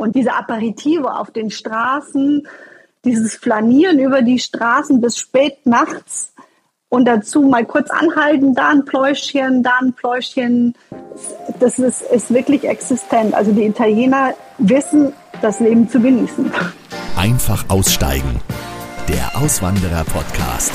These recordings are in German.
Und diese Aperitivo auf den Straßen, dieses Flanieren über die Straßen bis spät nachts und dazu mal kurz anhalten, da ein Pläuschchen, da ein Pläuschchen, das ist, ist wirklich existent. Also die Italiener wissen, das Leben zu genießen. Einfach aussteigen. Der Auswanderer-Podcast.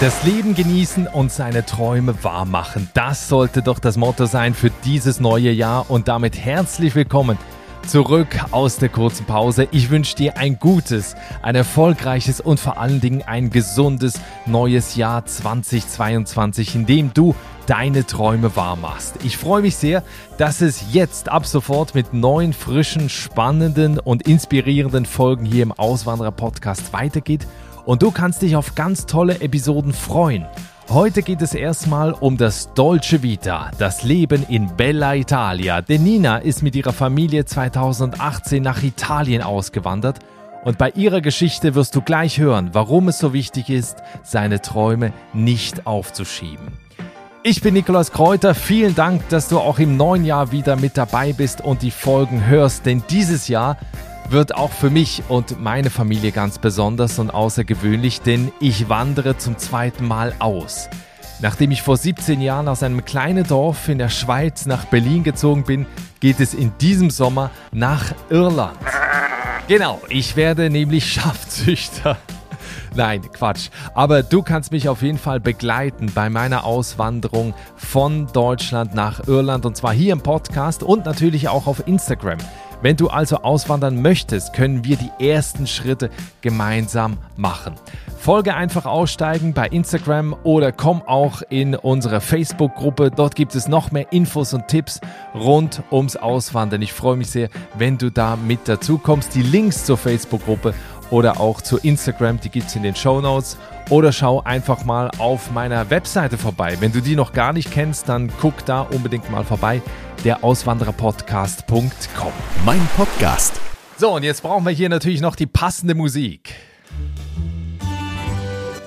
Das Leben genießen und seine Träume wahrmachen. Das sollte doch das Motto sein für dieses neue Jahr und damit herzlich willkommen zurück aus der kurzen Pause. Ich wünsche dir ein gutes, ein erfolgreiches und vor allen Dingen ein gesundes neues Jahr 2022, in dem du deine Träume wahr machst. Ich freue mich sehr, dass es jetzt ab sofort mit neuen, frischen, spannenden und inspirierenden Folgen hier im Auswanderer Podcast weitergeht und du kannst dich auf ganz tolle Episoden freuen. Heute geht es erstmal um das Dolce Vita, das Leben in Bella Italia. Denn Nina ist mit ihrer Familie 2018 nach Italien ausgewandert und bei ihrer Geschichte wirst du gleich hören, warum es so wichtig ist, seine Träume nicht aufzuschieben. Ich bin Nikolaus Kräuter. Vielen Dank, dass du auch im neuen Jahr wieder mit dabei bist und die Folgen hörst, denn dieses Jahr wird auch für mich und meine Familie ganz besonders und außergewöhnlich, denn ich wandere zum zweiten Mal aus. Nachdem ich vor 17 Jahren aus einem kleinen Dorf in der Schweiz nach Berlin gezogen bin, geht es in diesem Sommer nach Irland. Genau, ich werde nämlich Schafzüchter. Nein, Quatsch. Aber du kannst mich auf jeden Fall begleiten bei meiner Auswanderung von Deutschland nach Irland und zwar hier im Podcast und natürlich auch auf Instagram. Wenn du also auswandern möchtest, können wir die ersten Schritte gemeinsam machen. Folge einfach aussteigen bei Instagram oder komm auch in unsere Facebook-Gruppe. Dort gibt es noch mehr Infos und Tipps rund ums Auswandern. Ich freue mich sehr, wenn du da mit dazu kommst. Die Links zur Facebook-Gruppe oder auch zu Instagram, die gibt es in den Show Notes. Oder schau einfach mal auf meiner Webseite vorbei. Wenn du die noch gar nicht kennst, dann guck da unbedingt mal vorbei der Auswandererpodcast.com. Mein Podcast. So, und jetzt brauchen wir hier natürlich noch die passende Musik.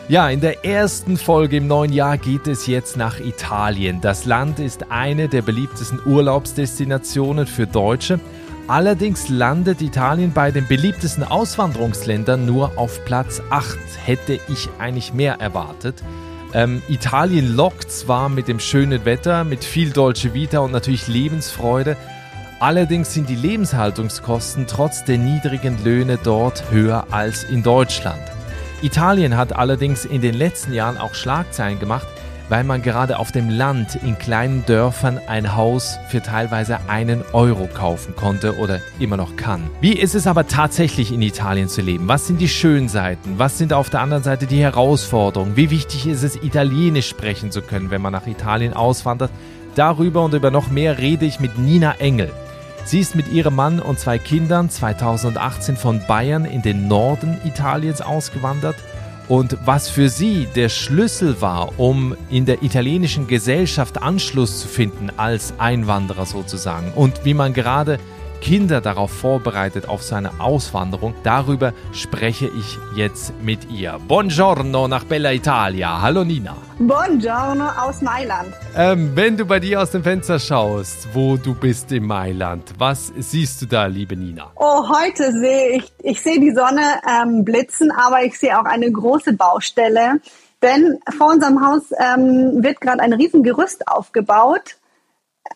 Ja, in der ersten Folge im neuen Jahr geht es jetzt nach Italien. Das Land ist eine der beliebtesten Urlaubsdestinationen für Deutsche. Allerdings landet Italien bei den beliebtesten Auswanderungsländern nur auf Platz 8. Hätte ich eigentlich mehr erwartet. Ähm, Italien lockt zwar mit dem schönen Wetter, mit viel Dolce Vita und natürlich Lebensfreude, allerdings sind die Lebenshaltungskosten trotz der niedrigen Löhne dort höher als in Deutschland. Italien hat allerdings in den letzten Jahren auch Schlagzeilen gemacht, weil man gerade auf dem Land in kleinen Dörfern ein Haus für teilweise einen Euro kaufen konnte oder immer noch kann. Wie ist es aber tatsächlich in Italien zu leben? Was sind die schönen Seiten? Was sind auf der anderen Seite die Herausforderungen? Wie wichtig ist es, Italienisch sprechen zu können, wenn man nach Italien auswandert? Darüber und über noch mehr rede ich mit Nina Engel. Sie ist mit ihrem Mann und zwei Kindern 2018 von Bayern in den Norden Italiens ausgewandert und was für sie der Schlüssel war, um in der italienischen Gesellschaft Anschluss zu finden als Einwanderer sozusagen? Und wie man gerade Kinder darauf vorbereitet auf seine Auswanderung. Darüber spreche ich jetzt mit ihr. Buongiorno nach Bella Italia. Hallo Nina. Buongiorno aus Mailand. Ähm, wenn du bei dir aus dem Fenster schaust, wo du bist in Mailand, was siehst du da, liebe Nina? Oh, heute sehe ich, ich sehe die Sonne ähm, blitzen, aber ich sehe auch eine große Baustelle. Denn vor unserem Haus ähm, wird gerade ein Riesengerüst aufgebaut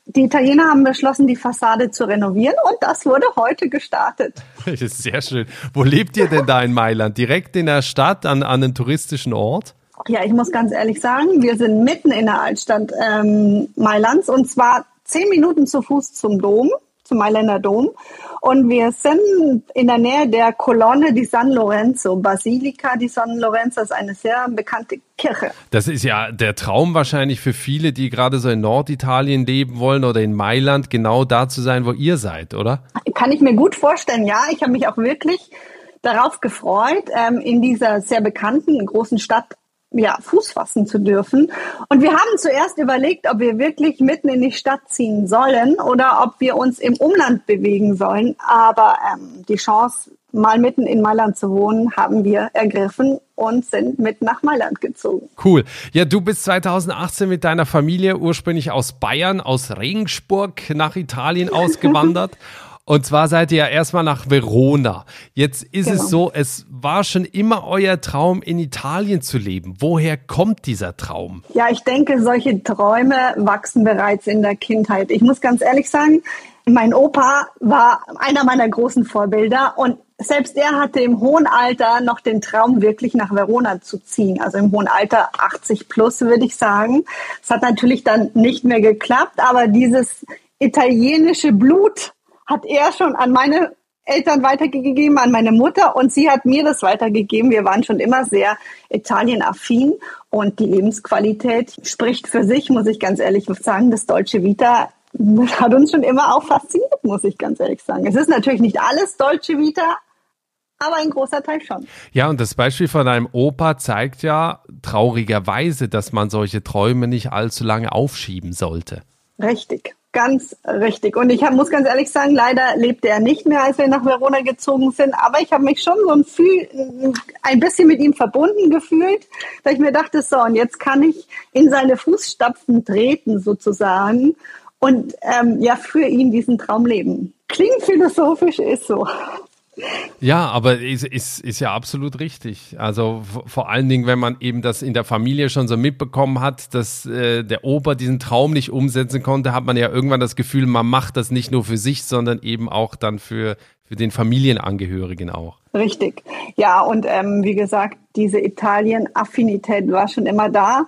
die Italiener haben beschlossen, die Fassade zu renovieren und das wurde heute gestartet. Das ist sehr schön. Wo lebt ihr denn da in Mailand? Direkt in der Stadt, an, an einem touristischen Ort? Ja, ich muss ganz ehrlich sagen, wir sind mitten in der Altstadt ähm, Mailands und zwar zehn Minuten zu Fuß zum Dom zum Mailänder Dom. Und wir sind in der Nähe der Kolonne di San Lorenzo. Basilika di San Lorenzo ist eine sehr bekannte Kirche. Das ist ja der Traum wahrscheinlich für viele, die gerade so in Norditalien leben wollen oder in Mailand, genau da zu sein, wo ihr seid, oder? Kann ich mir gut vorstellen, ja. Ich habe mich auch wirklich darauf gefreut, ähm, in dieser sehr bekannten großen Stadt ja, Fuß fassen zu dürfen. Und wir haben zuerst überlegt, ob wir wirklich mitten in die Stadt ziehen sollen oder ob wir uns im Umland bewegen sollen. Aber ähm, die Chance, mal mitten in Mailand zu wohnen, haben wir ergriffen und sind mit nach Mailand gezogen. Cool. Ja, du bist 2018 mit deiner Familie ursprünglich aus Bayern, aus Regensburg nach Italien ausgewandert. Und zwar seid ihr ja erstmal nach Verona. Jetzt ist genau. es so, es war schon immer euer Traum, in Italien zu leben. Woher kommt dieser Traum? Ja, ich denke, solche Träume wachsen bereits in der Kindheit. Ich muss ganz ehrlich sagen, mein Opa war einer meiner großen Vorbilder und selbst er hatte im hohen Alter noch den Traum, wirklich nach Verona zu ziehen. Also im hohen Alter 80 plus, würde ich sagen. Es hat natürlich dann nicht mehr geklappt, aber dieses italienische Blut hat er schon an meine Eltern weitergegeben, an meine Mutter und sie hat mir das weitergegeben. Wir waren schon immer sehr Italienaffin und die Lebensqualität spricht für sich, muss ich ganz ehrlich sagen. Das deutsche Vita das hat uns schon immer auch fasziniert, muss ich ganz ehrlich sagen. Es ist natürlich nicht alles Deutsche Vita, aber ein großer Teil schon. Ja, und das Beispiel von deinem Opa zeigt ja traurigerweise, dass man solche Träume nicht allzu lange aufschieben sollte. Richtig, ganz richtig. Und ich hab, muss ganz ehrlich sagen, leider lebte er nicht mehr, als wir nach Verona gezogen sind. Aber ich habe mich schon so ein, ein bisschen mit ihm verbunden gefühlt, dass ich mir dachte, so, und jetzt kann ich in seine Fußstapfen treten sozusagen und ähm, ja für ihn diesen Traum leben. Klingt philosophisch, ist so. Ja, aber ist, ist, ist ja absolut richtig. Also vor allen Dingen, wenn man eben das in der Familie schon so mitbekommen hat, dass äh, der Opa diesen Traum nicht umsetzen konnte, hat man ja irgendwann das Gefühl, man macht das nicht nur für sich, sondern eben auch dann für, für den Familienangehörigen auch. Richtig. Ja, und ähm, wie gesagt, diese Italien-Affinität war schon immer da.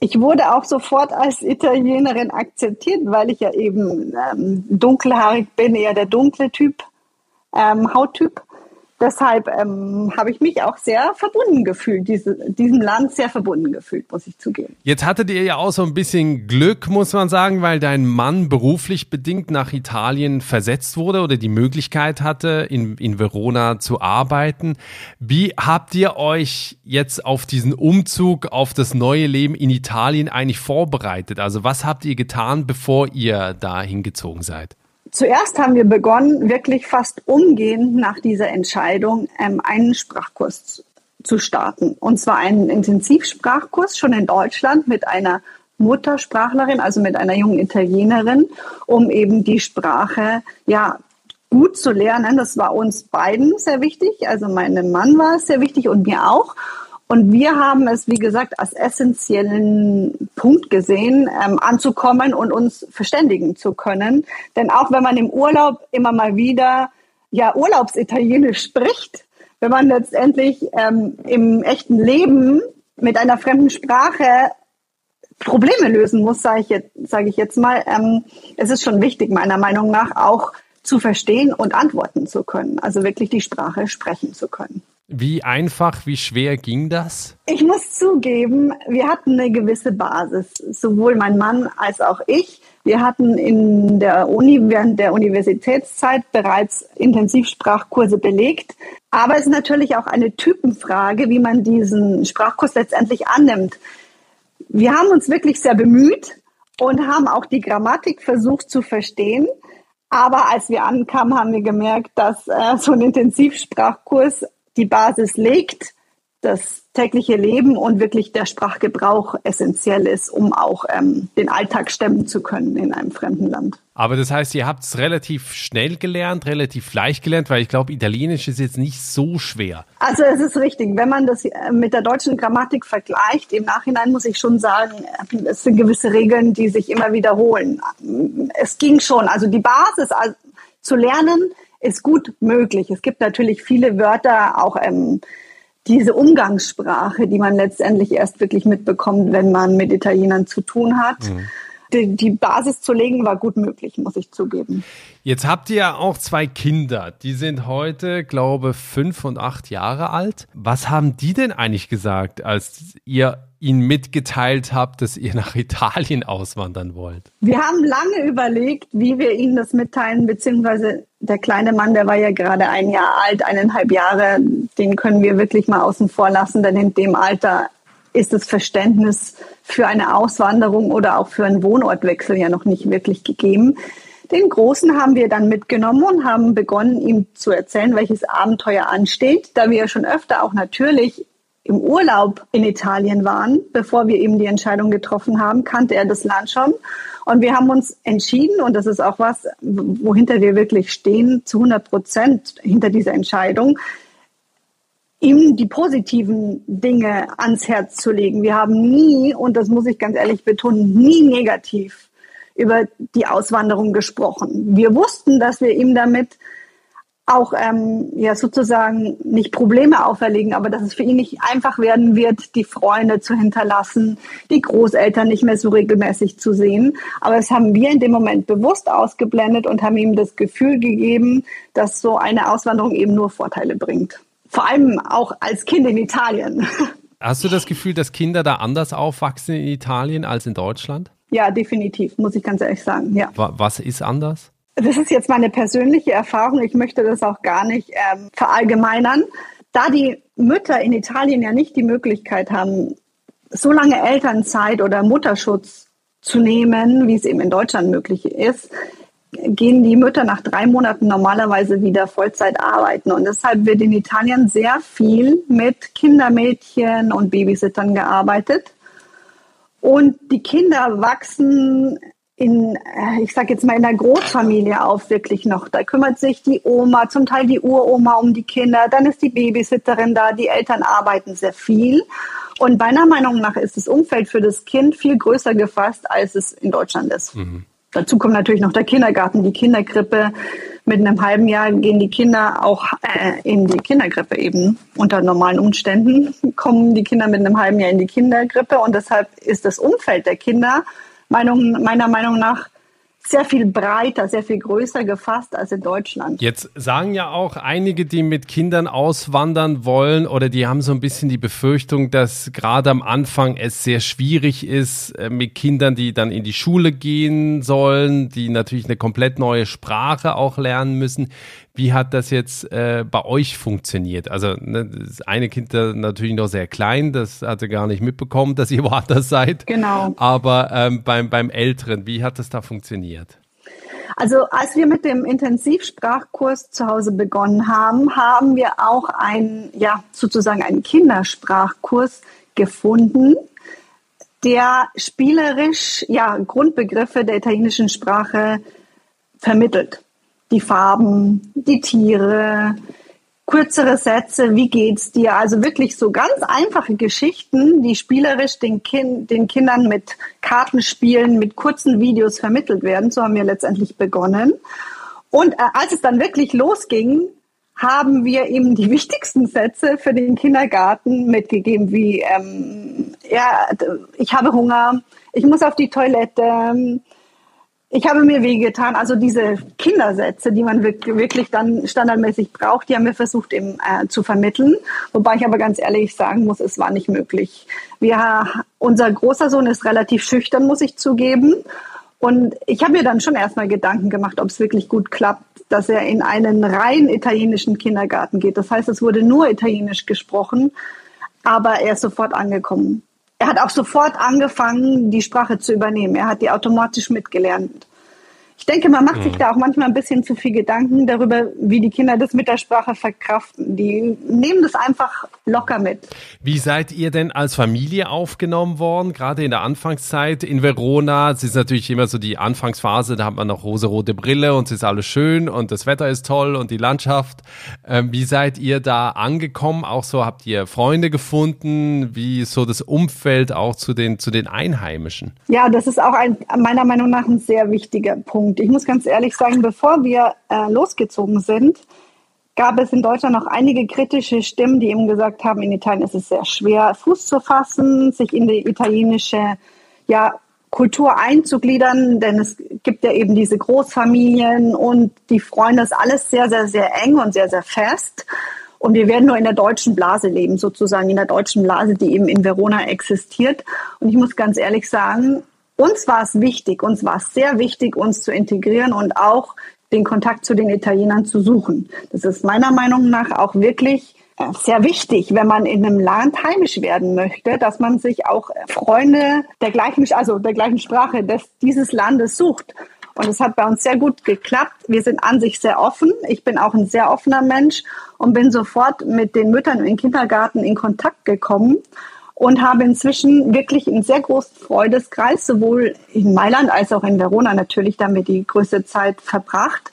Ich wurde auch sofort als Italienerin akzeptiert, weil ich ja eben ähm, dunkelhaarig bin, eher der dunkle Typ, ähm, Hauttyp deshalb ähm, habe ich mich auch sehr verbunden gefühlt, diese, diesem Land sehr verbunden gefühlt, muss ich zugeben. Jetzt hattet ihr ja auch so ein bisschen Glück, muss man sagen, weil dein Mann beruflich bedingt nach Italien versetzt wurde oder die Möglichkeit hatte, in, in Verona zu arbeiten. Wie habt ihr euch jetzt auf diesen Umzug, auf das neue Leben in Italien eigentlich vorbereitet? Also was habt ihr getan, bevor ihr da hingezogen seid? Zuerst haben wir begonnen, wirklich fast umgehend nach dieser Entscheidung ähm, einen Sprachkurs zu starten. Und zwar einen Intensivsprachkurs schon in Deutschland mit einer Muttersprachlerin, also mit einer jungen Italienerin, um eben die Sprache ja gut zu lernen. Das war uns beiden sehr wichtig. Also meinem Mann war es sehr wichtig und mir auch. Und wir haben es, wie gesagt, als essentiellen Punkt gesehen, ähm, anzukommen und uns verständigen zu können. Denn auch wenn man im Urlaub immer mal wieder ja Urlaubsitalienisch spricht, wenn man letztendlich ähm, im echten Leben mit einer fremden Sprache Probleme lösen muss, sage ich jetzt, sage ich jetzt mal, ähm, es ist schon wichtig meiner Meinung nach auch zu verstehen und antworten zu können, also wirklich die Sprache sprechen zu können. Wie einfach, wie schwer ging das? Ich muss zugeben, wir hatten eine gewisse Basis, sowohl mein Mann als auch ich. Wir hatten in der Uni während der Universitätszeit bereits Intensivsprachkurse belegt. Aber es ist natürlich auch eine Typenfrage, wie man diesen Sprachkurs letztendlich annimmt. Wir haben uns wirklich sehr bemüht und haben auch die Grammatik versucht zu verstehen. Aber als wir ankamen, haben wir gemerkt, dass äh, so ein Intensivsprachkurs die Basis legt, das tägliche Leben und wirklich der Sprachgebrauch essentiell ist, um auch ähm, den Alltag stemmen zu können in einem fremden Land. Aber das heißt, ihr habt es relativ schnell gelernt, relativ leicht gelernt, weil ich glaube, Italienisch ist jetzt nicht so schwer. Also es ist richtig, wenn man das äh, mit der deutschen Grammatik vergleicht, im Nachhinein muss ich schon sagen, es sind gewisse Regeln, die sich immer wiederholen. Es ging schon, also die Basis also zu lernen ist gut möglich. Es gibt natürlich viele Wörter, auch ähm, diese Umgangssprache, die man letztendlich erst wirklich mitbekommt, wenn man mit Italienern zu tun hat. Mhm. Die, die, Basis zu legen war gut möglich, muss ich zugeben. Jetzt habt ihr ja auch zwei Kinder. Die sind heute, glaube fünf und acht Jahre alt. Was haben die denn eigentlich gesagt, als ihr ihnen mitgeteilt habt, dass ihr nach Italien auswandern wollt? Wir haben lange überlegt, wie wir ihnen das mitteilen, beziehungsweise der kleine Mann, der war ja gerade ein Jahr alt, eineinhalb Jahre, den können wir wirklich mal außen vor lassen, denn in dem Alter ist das Verständnis für eine Auswanderung oder auch für einen Wohnortwechsel ja noch nicht wirklich gegeben. Den Großen haben wir dann mitgenommen und haben begonnen, ihm zu erzählen, welches Abenteuer ansteht, da wir ja schon öfter auch natürlich im Urlaub in Italien waren, bevor wir eben die Entscheidung getroffen haben, kannte er das Land schon. Und wir haben uns entschieden, und das ist auch was, wohinter wir wirklich stehen, zu 100 Prozent hinter dieser Entscheidung, ihm die positiven Dinge ans Herz zu legen. Wir haben nie, und das muss ich ganz ehrlich betonen, nie negativ über die Auswanderung gesprochen. Wir wussten, dass wir ihm damit auch ähm, ja sozusagen nicht Probleme auferlegen, aber dass es für ihn nicht einfach werden wird, die Freunde zu hinterlassen, die Großeltern nicht mehr so regelmäßig zu sehen. Aber das haben wir in dem Moment bewusst ausgeblendet und haben ihm das Gefühl gegeben, dass so eine Auswanderung eben nur Vorteile bringt. Vor allem auch als Kind in Italien. Hast du das Gefühl, dass Kinder da anders aufwachsen in Italien als in Deutschland? Ja, definitiv, muss ich ganz ehrlich sagen. Ja. Was ist anders? Das ist jetzt meine persönliche Erfahrung. Ich möchte das auch gar nicht ähm, verallgemeinern. Da die Mütter in Italien ja nicht die Möglichkeit haben, so lange Elternzeit oder Mutterschutz zu nehmen, wie es eben in Deutschland möglich ist, gehen die Mütter nach drei Monaten normalerweise wieder Vollzeit arbeiten. Und deshalb wird in Italien sehr viel mit Kindermädchen und Babysittern gearbeitet. Und die Kinder wachsen in, äh, ich sage jetzt mal, in der Großfamilie auf wirklich noch. Da kümmert sich die Oma, zum Teil die Uroma um die Kinder, dann ist die Babysitterin da, die Eltern arbeiten sehr viel. Und meiner Meinung nach ist das Umfeld für das Kind viel größer gefasst, als es in Deutschland ist. Mhm. Dazu kommt natürlich noch der Kindergarten, die Kinderkrippe. Mit einem halben Jahr gehen die Kinder auch äh, in die Kinderkrippe eben. Unter normalen Umständen kommen die Kinder mit einem halben Jahr in die Kinderkrippe und deshalb ist das Umfeld der Kinder Meinung, meiner Meinung nach sehr viel breiter, sehr viel größer gefasst als in Deutschland. Jetzt sagen ja auch einige, die mit Kindern auswandern wollen oder die haben so ein bisschen die Befürchtung, dass gerade am Anfang es sehr schwierig ist äh, mit Kindern, die dann in die Schule gehen sollen, die natürlich eine komplett neue Sprache auch lernen müssen. Wie hat das jetzt äh, bei euch funktioniert? Also ne, das eine Kind ist natürlich noch sehr klein, das hatte gar nicht mitbekommen, dass ihr woanders seid. Genau. Aber ähm, beim, beim Älteren, wie hat das da funktioniert? Also als wir mit dem Intensivsprachkurs zu Hause begonnen haben, haben wir auch einen, ja, sozusagen einen Kindersprachkurs gefunden, der spielerisch ja, Grundbegriffe der italienischen Sprache vermittelt die Farben, die Tiere, kürzere Sätze, wie geht's dir? Also wirklich so ganz einfache Geschichten, die spielerisch den, kind, den Kindern mit Kartenspielen, mit kurzen Videos vermittelt werden. So haben wir letztendlich begonnen. Und äh, als es dann wirklich losging, haben wir ihm die wichtigsten Sätze für den Kindergarten mitgegeben, wie ähm, ja, ich habe Hunger, ich muss auf die Toilette, ich habe mir wehgetan. Also diese Kindersätze, die man wirklich dann standardmäßig braucht, die haben wir versucht eben äh, zu vermitteln. Wobei ich aber ganz ehrlich sagen muss, es war nicht möglich. Wir, unser großer Sohn ist relativ schüchtern, muss ich zugeben. Und ich habe mir dann schon erstmal Gedanken gemacht, ob es wirklich gut klappt, dass er in einen rein italienischen Kindergarten geht. Das heißt, es wurde nur Italienisch gesprochen, aber er ist sofort angekommen. Er hat auch sofort angefangen, die Sprache zu übernehmen. Er hat die automatisch mitgelernt. Ich denke, man macht mhm. sich da auch manchmal ein bisschen zu viel Gedanken darüber, wie die Kinder das mit der Sprache verkraften. Die nehmen das einfach locker mit. Wie seid ihr denn als Familie aufgenommen worden, gerade in der Anfangszeit in Verona? Es ist natürlich immer so die Anfangsphase, da hat man noch rosarote Brille und es ist alles schön und das Wetter ist toll und die Landschaft. Ähm, wie seid ihr da angekommen? Auch so habt ihr Freunde gefunden? Wie ist so das Umfeld auch zu den, zu den Einheimischen? Ja, das ist auch ein, meiner Meinung nach ein sehr wichtiger Punkt. Punkt. Ich muss ganz ehrlich sagen, bevor wir äh, losgezogen sind, gab es in Deutschland noch einige kritische Stimmen, die eben gesagt haben, in Italien ist es sehr schwer, Fuß zu fassen, sich in die italienische ja, Kultur einzugliedern, denn es gibt ja eben diese Großfamilien und die Freunde, ist alles sehr, sehr, sehr eng und sehr, sehr fest. Und wir werden nur in der deutschen Blase leben, sozusagen in der deutschen Blase, die eben in Verona existiert. Und ich muss ganz ehrlich sagen, uns war es wichtig, uns war es sehr wichtig, uns zu integrieren und auch den Kontakt zu den Italienern zu suchen. Das ist meiner Meinung nach auch wirklich äh, sehr wichtig, wenn man in einem Land heimisch werden möchte, dass man sich auch Freunde der gleichen, also der gleichen Sprache des, dieses Landes sucht. Und es hat bei uns sehr gut geklappt. Wir sind an sich sehr offen. Ich bin auch ein sehr offener Mensch und bin sofort mit den Müttern im Kindergarten in Kontakt gekommen und habe inzwischen wirklich einen sehr großen Freudeskreis, sowohl in Mailand als auch in Verona natürlich damit die größte Zeit verbracht.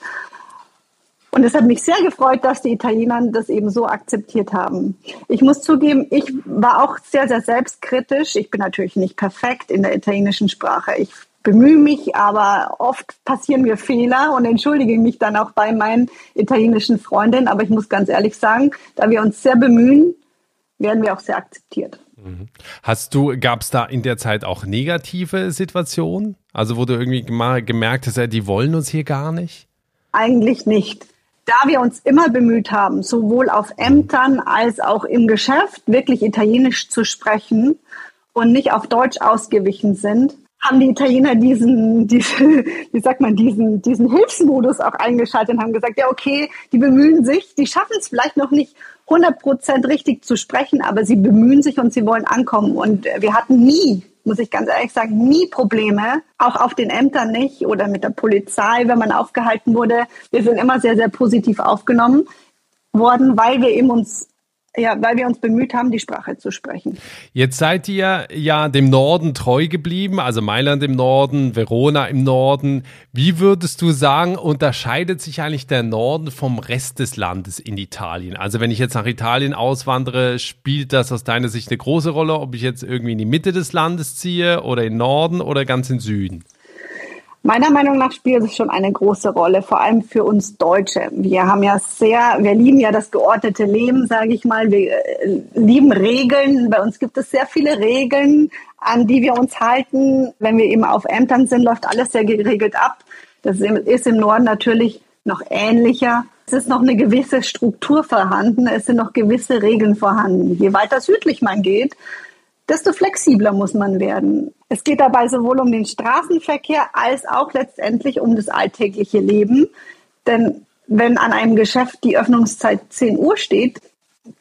Und es hat mich sehr gefreut, dass die Italiener das eben so akzeptiert haben. Ich muss zugeben, ich war auch sehr, sehr selbstkritisch. Ich bin natürlich nicht perfekt in der italienischen Sprache. Ich bemühe mich, aber oft passieren mir Fehler und entschuldige mich dann auch bei meinen italienischen Freundinnen. Aber ich muss ganz ehrlich sagen, da wir uns sehr bemühen, werden wir auch sehr akzeptiert. Hast du, gab es da in der Zeit auch negative Situationen? Also wo du irgendwie gemerkt hast, die wollen uns hier gar nicht? Eigentlich nicht da wir uns immer bemüht haben, sowohl auf Ämtern als auch im Geschäft wirklich Italienisch zu sprechen und nicht auf Deutsch ausgewichen sind, haben die Italiener diesen, diese, wie sagt man, diesen, diesen Hilfsmodus auch eingeschaltet und haben gesagt, ja, okay, die bemühen sich, die schaffen es vielleicht noch nicht 100 Prozent richtig zu sprechen, aber sie bemühen sich und sie wollen ankommen. Und wir hatten nie muss ich ganz ehrlich sagen, nie Probleme, auch auf den Ämtern nicht oder mit der Polizei, wenn man aufgehalten wurde. Wir sind immer sehr, sehr positiv aufgenommen worden, weil wir eben uns ja, weil wir uns bemüht haben, die Sprache zu sprechen. Jetzt seid ihr ja dem Norden treu geblieben, also Mailand im Norden, Verona im Norden. Wie würdest du sagen, unterscheidet sich eigentlich der Norden vom Rest des Landes in Italien? Also wenn ich jetzt nach Italien auswandere, spielt das aus deiner Sicht eine große Rolle, ob ich jetzt irgendwie in die Mitte des Landes ziehe oder in Norden oder ganz in Süden? Meiner Meinung nach spielt es schon eine große Rolle, vor allem für uns Deutsche. Wir haben ja sehr, wir lieben ja das geordnete Leben, sage ich mal. Wir äh, lieben Regeln. Bei uns gibt es sehr viele Regeln, an die wir uns halten. Wenn wir eben auf Ämtern sind, läuft alles sehr geregelt ab. Das ist im Norden natürlich noch ähnlicher. Es ist noch eine gewisse Struktur vorhanden. Es sind noch gewisse Regeln vorhanden. Je weiter südlich man geht, desto flexibler muss man werden. Es geht dabei sowohl um den Straßenverkehr als auch letztendlich um das alltägliche Leben. Denn wenn an einem Geschäft die Öffnungszeit 10 Uhr steht,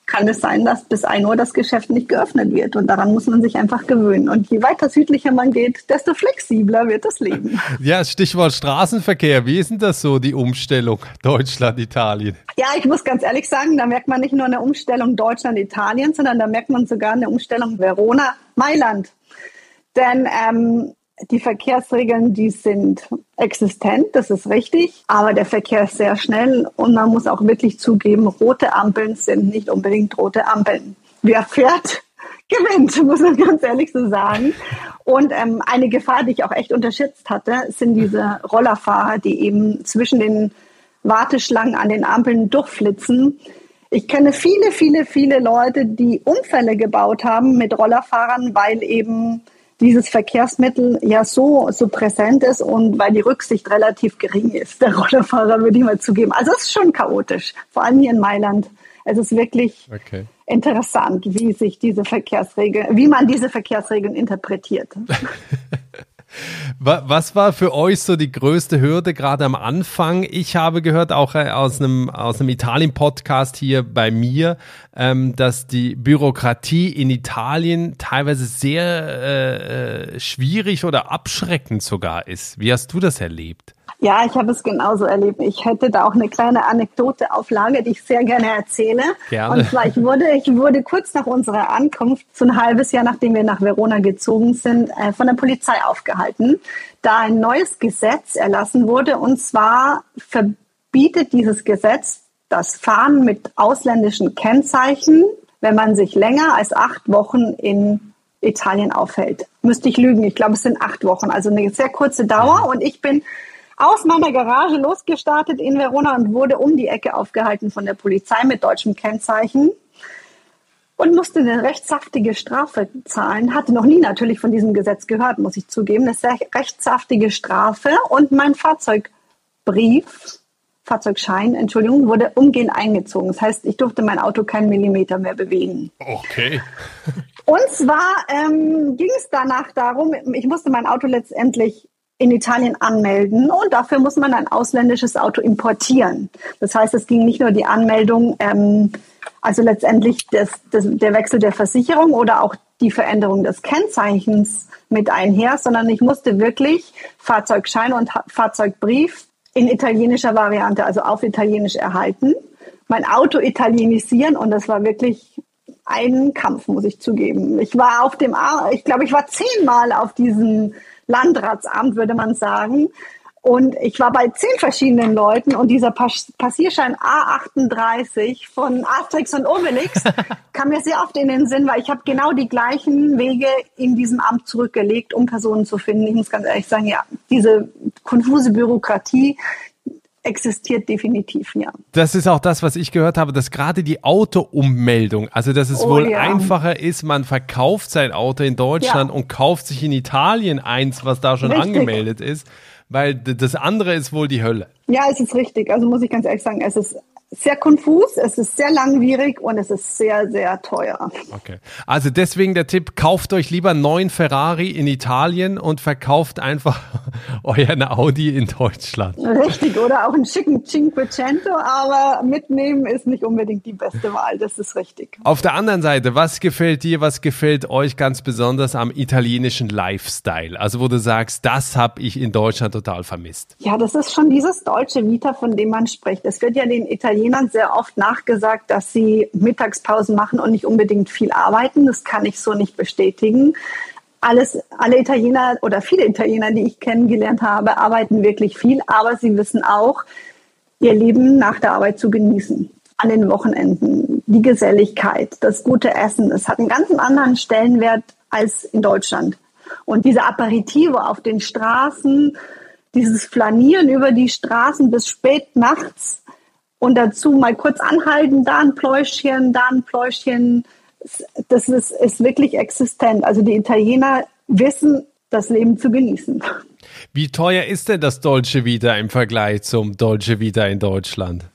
kann es sein, dass bis 1 Uhr das Geschäft nicht geöffnet wird. Und daran muss man sich einfach gewöhnen. Und je weiter südlicher man geht, desto flexibler wird das Leben. Ja, Stichwort Straßenverkehr. Wie ist denn das so, die Umstellung Deutschland, Italien? Ja, ich muss ganz ehrlich sagen, da merkt man nicht nur eine Umstellung Deutschland, Italien, sondern da merkt man sogar eine Umstellung Verona, Mailand. Denn ähm, die Verkehrsregeln, die sind existent, das ist richtig, aber der Verkehr ist sehr schnell und man muss auch wirklich zugeben, rote Ampeln sind nicht unbedingt rote Ampeln. Wer fährt, gewinnt, muss man ganz ehrlich so sagen. Und ähm, eine Gefahr, die ich auch echt unterschätzt hatte, sind diese Rollerfahrer, die eben zwischen den Warteschlangen an den Ampeln durchflitzen. Ich kenne viele, viele, viele Leute, die Unfälle gebaut haben mit Rollerfahrern, weil eben dieses Verkehrsmittel ja so, so präsent ist und weil die Rücksicht relativ gering ist, der Rollerfahrer, würde ich mal zugeben. Also es ist schon chaotisch, vor allem hier in Mailand. Es ist wirklich okay. interessant, wie sich diese Verkehrsregeln, wie man diese Verkehrsregeln interpretiert. Was war für euch so die größte Hürde gerade am Anfang? Ich habe gehört, auch äh, aus einem, aus einem Italien-Podcast hier bei mir, ähm, dass die Bürokratie in Italien teilweise sehr äh, äh schwierig oder abschreckend sogar ist. Wie hast du das erlebt? Ja, ich habe es genauso erlebt. Ich hätte da auch eine kleine Anekdote auf Lager, die ich sehr gerne erzähle. Gerne. Und zwar, ich wurde, ich wurde kurz nach unserer Ankunft, so ein halbes Jahr nachdem wir nach Verona gezogen sind, äh, von der Polizei aufgehalten, da ein neues Gesetz erlassen wurde. Und zwar verbietet dieses Gesetz das Fahren mit ausländischen Kennzeichen, wenn man sich länger als acht Wochen in Italien aufhält. Müsste ich lügen. Ich glaube, es sind acht Wochen, also eine sehr kurze Dauer. Und ich bin aus meiner Garage losgestartet in Verona und wurde um die Ecke aufgehalten von der Polizei mit deutschem Kennzeichen und musste eine recht Strafe zahlen. Hatte noch nie natürlich von diesem Gesetz gehört, muss ich zugeben. Eine sehr recht Strafe und mein Fahrzeugbrief, Fahrzeugschein, Entschuldigung, wurde umgehend eingezogen. Das heißt, ich durfte mein Auto keinen Millimeter mehr bewegen. Okay. und zwar ähm, ging es danach darum, ich musste mein Auto letztendlich in Italien anmelden und dafür muss man ein ausländisches Auto importieren. Das heißt, es ging nicht nur die Anmeldung, ähm, also letztendlich das, das, der Wechsel der Versicherung oder auch die Veränderung des Kennzeichens mit einher, sondern ich musste wirklich Fahrzeugschein und Fahrzeugbrief in italienischer Variante, also auf Italienisch erhalten, mein Auto italienisieren und das war wirklich ein Kampf, muss ich zugeben. Ich war auf dem, ich glaube, ich war zehnmal auf diesem Landratsamt, würde man sagen. Und ich war bei zehn verschiedenen Leuten und dieser Passierschein A38 von Asterix und Obelix kam mir sehr oft in den Sinn, weil ich habe genau die gleichen Wege in diesem Amt zurückgelegt, um Personen zu finden. Ich muss ganz ehrlich sagen, ja, diese konfuse Bürokratie, existiert definitiv, ja. Das ist auch das, was ich gehört habe, dass gerade die Auto-Ummeldung, also dass es oh, wohl ja. einfacher ist, man verkauft sein Auto in Deutschland ja. und kauft sich in Italien eins, was da schon Richtig. angemeldet ist, weil das andere ist wohl die Hölle. Ja, es ist richtig. Also muss ich ganz ehrlich sagen, es ist sehr konfus, es ist sehr langwierig und es ist sehr, sehr teuer. Okay. Also deswegen der Tipp, kauft euch lieber einen neuen Ferrari in Italien und verkauft einfach euren Audi in Deutschland. Richtig, oder auch einen schicken Cinquecento, aber mitnehmen ist nicht unbedingt die beste Wahl, das ist richtig. Auf der anderen Seite, was gefällt dir, was gefällt euch ganz besonders am italienischen Lifestyle? Also wo du sagst, das habe ich in Deutschland total vermisst. Ja, das ist schon dieses deutsche Vita, von dem man spricht. Es wird ja den Italienern Italienern sehr oft nachgesagt, dass sie Mittagspausen machen und nicht unbedingt viel arbeiten. Das kann ich so nicht bestätigen. Alles, alle Italiener oder viele Italiener, die ich kennengelernt habe, arbeiten wirklich viel, aber sie wissen auch, ihr Leben nach der Arbeit zu genießen. An den Wochenenden, die Geselligkeit, das gute Essen. Es hat einen ganz anderen Stellenwert als in Deutschland. Und diese Aperitive auf den Straßen, dieses Flanieren über die Straßen bis spät nachts, und dazu mal kurz anhalten, da ein Pläuschchen, da ein Pläuschchen. Das ist, ist wirklich existent. Also die Italiener wissen, das Leben zu genießen. Wie teuer ist denn das Dolce Vita im Vergleich zum Dolce Vita in Deutschland?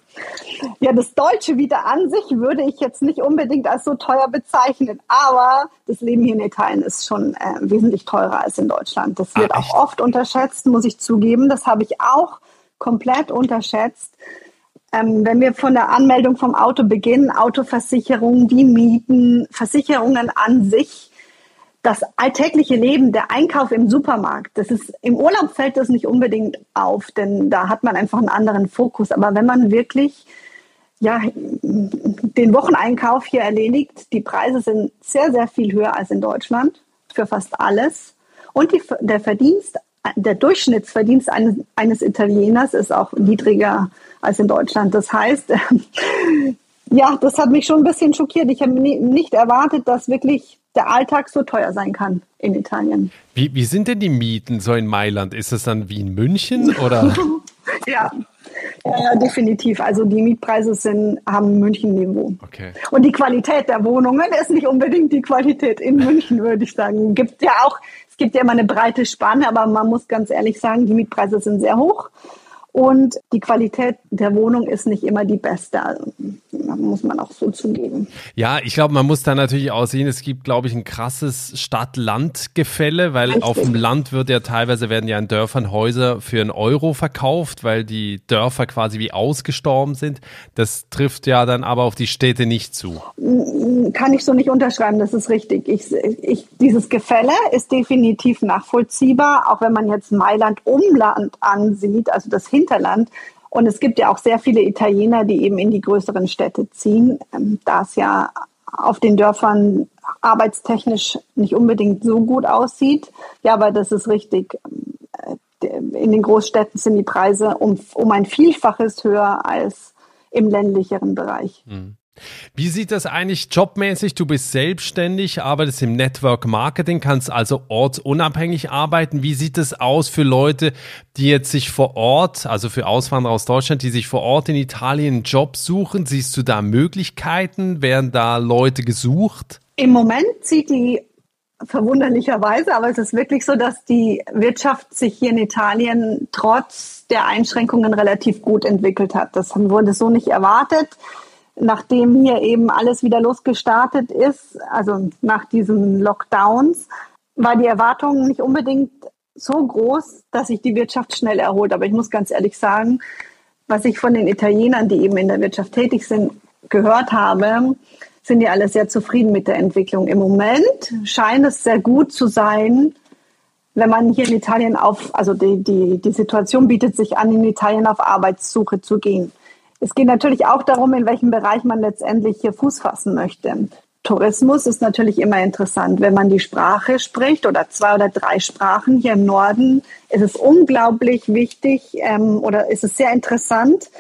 Ja, das Deutsche Vita an sich würde ich jetzt nicht unbedingt als so teuer bezeichnen, aber das Leben hier in Italien ist schon äh, wesentlich teurer als in Deutschland. Das wird ah, auch oft unterschätzt, muss ich zugeben. Das habe ich auch komplett unterschätzt. Ähm, wenn wir von der Anmeldung vom Auto beginnen, Autoversicherung, die Mieten, Versicherungen an sich, das alltägliche Leben, der Einkauf im Supermarkt, das ist im Urlaub fällt das nicht unbedingt auf, denn da hat man einfach einen anderen Fokus. Aber wenn man wirklich ja, den Wocheneinkauf hier erledigt, die Preise sind sehr, sehr viel höher als in Deutschland für fast alles. Und die, der Verdienst der Durchschnittsverdienst eines, eines Italieners ist auch niedriger als in Deutschland. Das heißt, ja, das hat mich schon ein bisschen schockiert. Ich habe nicht erwartet, dass wirklich der Alltag so teuer sein kann in Italien. Wie, wie sind denn die Mieten so in Mailand? Ist es dann wie in München oder? ja. Ja, definitiv. Also die Mietpreise sind, haben München-Niveau. Okay. Und die Qualität der Wohnungen ist nicht unbedingt die Qualität in München, würde ich sagen. Gibt ja auch es gibt ja immer eine breite Spanne, aber man muss ganz ehrlich sagen, die Mietpreise sind sehr hoch. Und die Qualität der Wohnung ist nicht immer die beste. Also, muss man auch so zugeben. Ja, ich glaube, man muss da natürlich auch sehen, es gibt, glaube ich, ein krasses Stadt-Land-Gefälle, weil Richtig. auf dem Land wird ja teilweise werden ja in Dörfern Häuser für einen Euro verkauft, weil die Dörfer quasi wie ausgestorben sind. Das trifft ja dann aber auf die Städte nicht zu. Kann ich so nicht unterschreiben, das ist richtig. Ich, ich, dieses Gefälle ist definitiv nachvollziehbar, auch wenn man jetzt Mailand Umland ansieht, also das Hin Hinterland. Und es gibt ja auch sehr viele Italiener, die eben in die größeren Städte ziehen, ähm, da es ja auf den Dörfern arbeitstechnisch nicht unbedingt so gut aussieht. Ja, aber das ist richtig. Äh, in den Großstädten sind die Preise um, um ein Vielfaches höher als im ländlicheren Bereich. Mhm. Wie sieht das eigentlich jobmäßig? Du bist selbstständig, arbeitest im Network Marketing, kannst also ortsunabhängig arbeiten. Wie sieht es aus für Leute, die jetzt sich vor Ort, also für Auswanderer aus Deutschland, die sich vor Ort in Italien einen Job suchen? Siehst du da Möglichkeiten? Werden da Leute gesucht? Im Moment zieht die verwunderlicherweise, aber es ist wirklich so, dass die Wirtschaft sich hier in Italien trotz der Einschränkungen relativ gut entwickelt hat. Das wurde so nicht erwartet nachdem hier eben alles wieder losgestartet ist, also nach diesen Lockdowns, war die Erwartung nicht unbedingt so groß, dass sich die Wirtschaft schnell erholt. Aber ich muss ganz ehrlich sagen, was ich von den Italienern, die eben in der Wirtschaft tätig sind, gehört habe, sind die alle sehr zufrieden mit der Entwicklung. Im Moment scheint es sehr gut zu sein, wenn man hier in Italien auf, also die, die, die Situation bietet sich an, in Italien auf Arbeitssuche zu gehen. Es geht natürlich auch darum, in welchem Bereich man letztendlich hier Fuß fassen möchte. Tourismus ist natürlich immer interessant. Wenn man die Sprache spricht oder zwei oder drei Sprachen hier im Norden, ist es unglaublich wichtig ähm, oder ist es sehr interessant,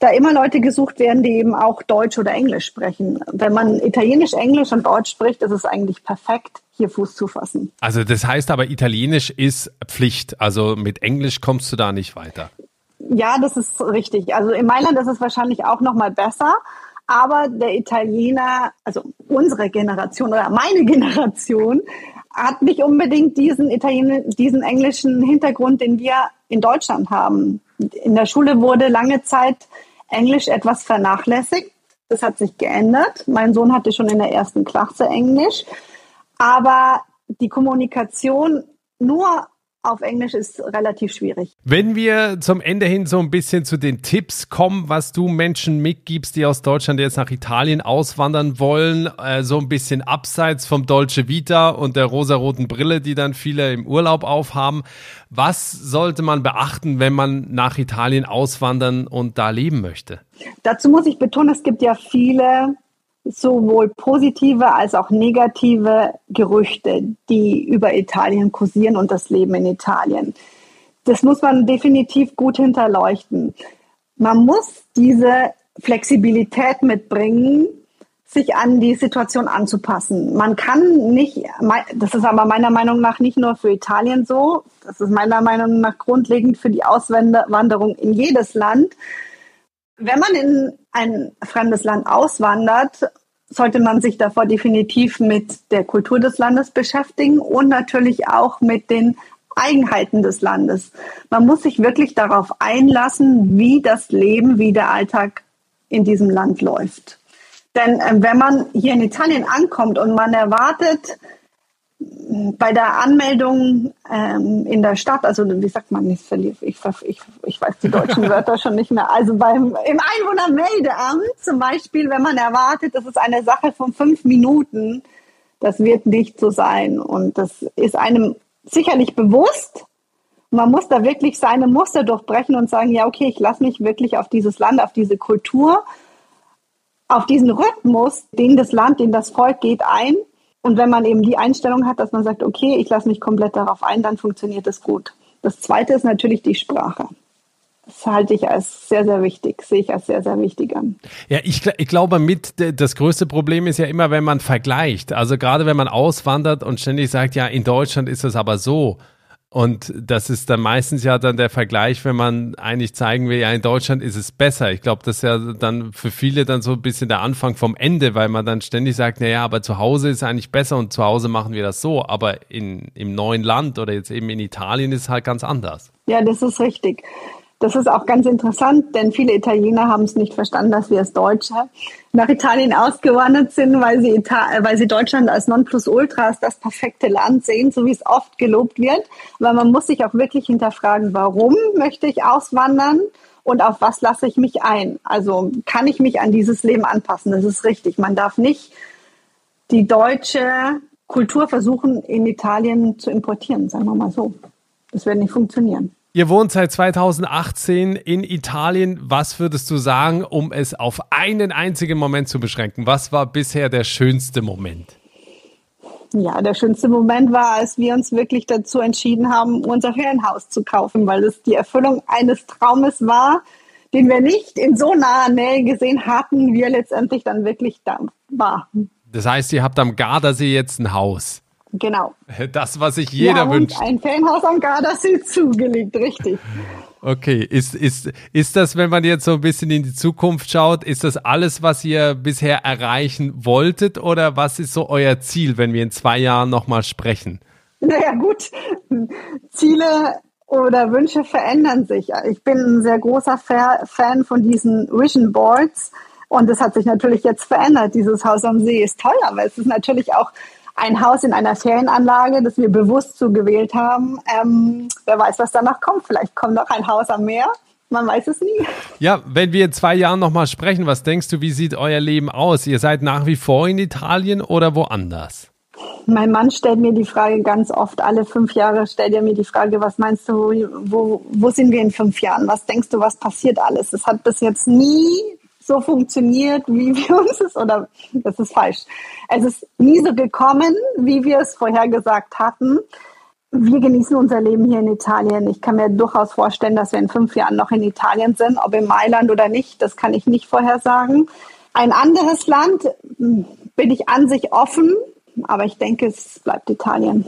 da immer Leute gesucht werden, die eben auch Deutsch oder Englisch sprechen. Wenn man Italienisch, Englisch und Deutsch spricht, ist es eigentlich perfekt, hier Fuß zu fassen. Also das heißt aber, Italienisch ist Pflicht. Also mit Englisch kommst du da nicht weiter. Ja, das ist richtig. Also in Mailand ist es wahrscheinlich auch noch mal besser. Aber der Italiener, also unsere Generation oder meine Generation, hat nicht unbedingt diesen Italien diesen englischen Hintergrund, den wir in Deutschland haben. In der Schule wurde lange Zeit Englisch etwas vernachlässigt. Das hat sich geändert. Mein Sohn hatte schon in der ersten Klasse Englisch. Aber die Kommunikation nur auf Englisch ist relativ schwierig. Wenn wir zum Ende hin so ein bisschen zu den Tipps kommen, was du Menschen mitgibst, die aus Deutschland jetzt nach Italien auswandern wollen, äh, so ein bisschen abseits vom Dolce Vita und der rosaroten Brille, die dann viele im Urlaub aufhaben. Was sollte man beachten, wenn man nach Italien auswandern und da leben möchte? Dazu muss ich betonen, es gibt ja viele sowohl positive als auch negative Gerüchte, die über Italien kursieren und das Leben in Italien. Das muss man definitiv gut hinterleuchten. Man muss diese Flexibilität mitbringen, sich an die Situation anzupassen. Man kann nicht, das ist aber meiner Meinung nach nicht nur für Italien so, das ist meiner Meinung nach grundlegend für die Auswanderung in jedes Land, wenn man in ein fremdes Land auswandert, sollte man sich davor definitiv mit der Kultur des Landes beschäftigen und natürlich auch mit den Eigenheiten des Landes. Man muss sich wirklich darauf einlassen, wie das Leben, wie der Alltag in diesem Land läuft. Denn äh, wenn man hier in Italien ankommt und man erwartet, bei der Anmeldung ähm, in der Stadt, also wie sagt man, ich, ich, ich, ich weiß die deutschen Wörter schon nicht mehr, also beim, im Einwohnermeldeamt zum Beispiel, wenn man erwartet, das ist eine Sache von fünf Minuten, das wird nicht so sein. Und das ist einem sicherlich bewusst. Man muss da wirklich seine Muster durchbrechen und sagen, ja, okay, ich lasse mich wirklich auf dieses Land, auf diese Kultur, auf diesen Rhythmus, den das Land, den das Volk geht, ein und wenn man eben die Einstellung hat, dass man sagt, okay, ich lasse mich komplett darauf ein, dann funktioniert es gut. Das Zweite ist natürlich die Sprache. Das halte ich als sehr, sehr wichtig, sehe ich als sehr, sehr wichtig an. Ja, ich, ich glaube mit, das größte Problem ist ja immer, wenn man vergleicht. Also gerade wenn man auswandert und ständig sagt, ja, in Deutschland ist es aber so und das ist dann meistens ja dann der Vergleich, wenn man eigentlich zeigen will, ja, in Deutschland ist es besser. Ich glaube, das ist ja dann für viele dann so ein bisschen der Anfang vom Ende, weil man dann ständig sagt, na ja, aber zu Hause ist eigentlich besser und zu Hause machen wir das so. Aber in, im neuen Land oder jetzt eben in Italien ist es halt ganz anders. Ja, das ist richtig. Das ist auch ganz interessant, denn viele Italiener haben es nicht verstanden, dass wir als Deutsche nach Italien ausgewandert sind, weil sie, Ita weil sie Deutschland als Nonplusultra als das perfekte Land sehen, so wie es oft gelobt wird. Aber man muss sich auch wirklich hinterfragen, warum möchte ich auswandern und auf was lasse ich mich ein? Also kann ich mich an dieses Leben anpassen? Das ist richtig. Man darf nicht die deutsche Kultur versuchen, in Italien zu importieren, sagen wir mal so. Das wird nicht funktionieren. Ihr wohnt seit 2018 in Italien. Was würdest du sagen, um es auf einen einzigen Moment zu beschränken? Was war bisher der schönste Moment? Ja, der schönste Moment war, als wir uns wirklich dazu entschieden haben, unser Ferienhaus zu kaufen, weil es die Erfüllung eines Traumes war, den wir nicht in so naher Nähe gesehen hatten, wie er letztendlich dann wirklich da war. Das heißt, ihr habt am Gardasee jetzt ein Haus. Genau. Das, was sich jeder wünscht. Ein Fanhaus am Gardasee zugelegt, richtig. Okay, ist, ist, ist das, wenn man jetzt so ein bisschen in die Zukunft schaut, ist das alles, was ihr bisher erreichen wolltet oder was ist so euer Ziel, wenn wir in zwei Jahren nochmal sprechen? Naja, gut. Ziele oder Wünsche verändern sich. Ich bin ein sehr großer Fan von diesen Vision Boards und das hat sich natürlich jetzt verändert. Dieses Haus am See ist toll, aber es ist natürlich auch ein Haus in einer Ferienanlage, das wir bewusst so gewählt haben. Ähm, wer weiß, was danach kommt. Vielleicht kommt noch ein Haus am Meer. Man weiß es nie. Ja, wenn wir in zwei Jahren nochmal sprechen, was denkst du, wie sieht euer Leben aus? Ihr seid nach wie vor in Italien oder woanders? Mein Mann stellt mir die Frage ganz oft, alle fünf Jahre stellt er mir die Frage, was meinst du, wo, wo sind wir in fünf Jahren? Was denkst du, was passiert alles? Es hat bis jetzt nie so funktioniert, wie wir uns es, oder das ist falsch. Es ist nie so gekommen, wie wir es vorhergesagt hatten. Wir genießen unser Leben hier in Italien. Ich kann mir durchaus vorstellen, dass wir in fünf Jahren noch in Italien sind, ob in Mailand oder nicht, das kann ich nicht vorhersagen. Ein anderes Land hm, bin ich an sich offen, aber ich denke, es bleibt Italien.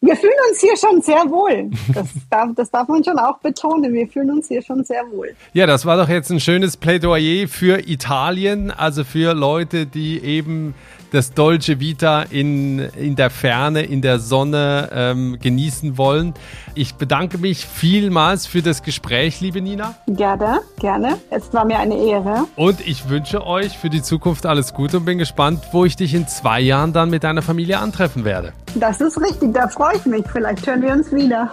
Wir fühlen uns hier schon sehr wohl. Das darf, das darf man schon auch betonen. Wir fühlen uns hier schon sehr wohl. Ja, das war doch jetzt ein schönes Plädoyer für Italien, also für Leute, die eben das Dolce Vita in, in der Ferne, in der Sonne ähm, genießen wollen. Ich bedanke mich vielmals für das Gespräch, liebe Nina. Gerne, gerne. Es war mir eine Ehre. Und ich wünsche euch für die Zukunft alles Gute und bin gespannt, wo ich dich in zwei Jahren dann mit deiner Familie antreffen werde. Das ist richtig, da freue ich mich. Vielleicht hören wir uns wieder.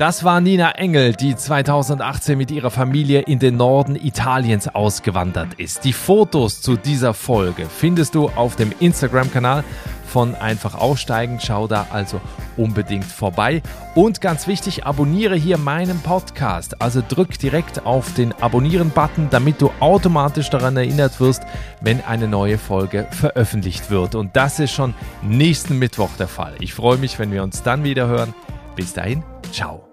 Das war Nina Engel, die 2018 mit ihrer Familie in den Norden Italiens ausgewandert ist. Die Fotos zu dieser Folge findest du auf dem Instagram-Kanal von Einfach Aussteigen. Schau da also unbedingt vorbei. Und ganz wichtig, abonniere hier meinen Podcast. Also drück direkt auf den Abonnieren-Button, damit du automatisch daran erinnert wirst, wenn eine neue Folge veröffentlicht wird. Und das ist schon nächsten Mittwoch der Fall. Ich freue mich, wenn wir uns dann wieder hören. Bis dahin, ciao.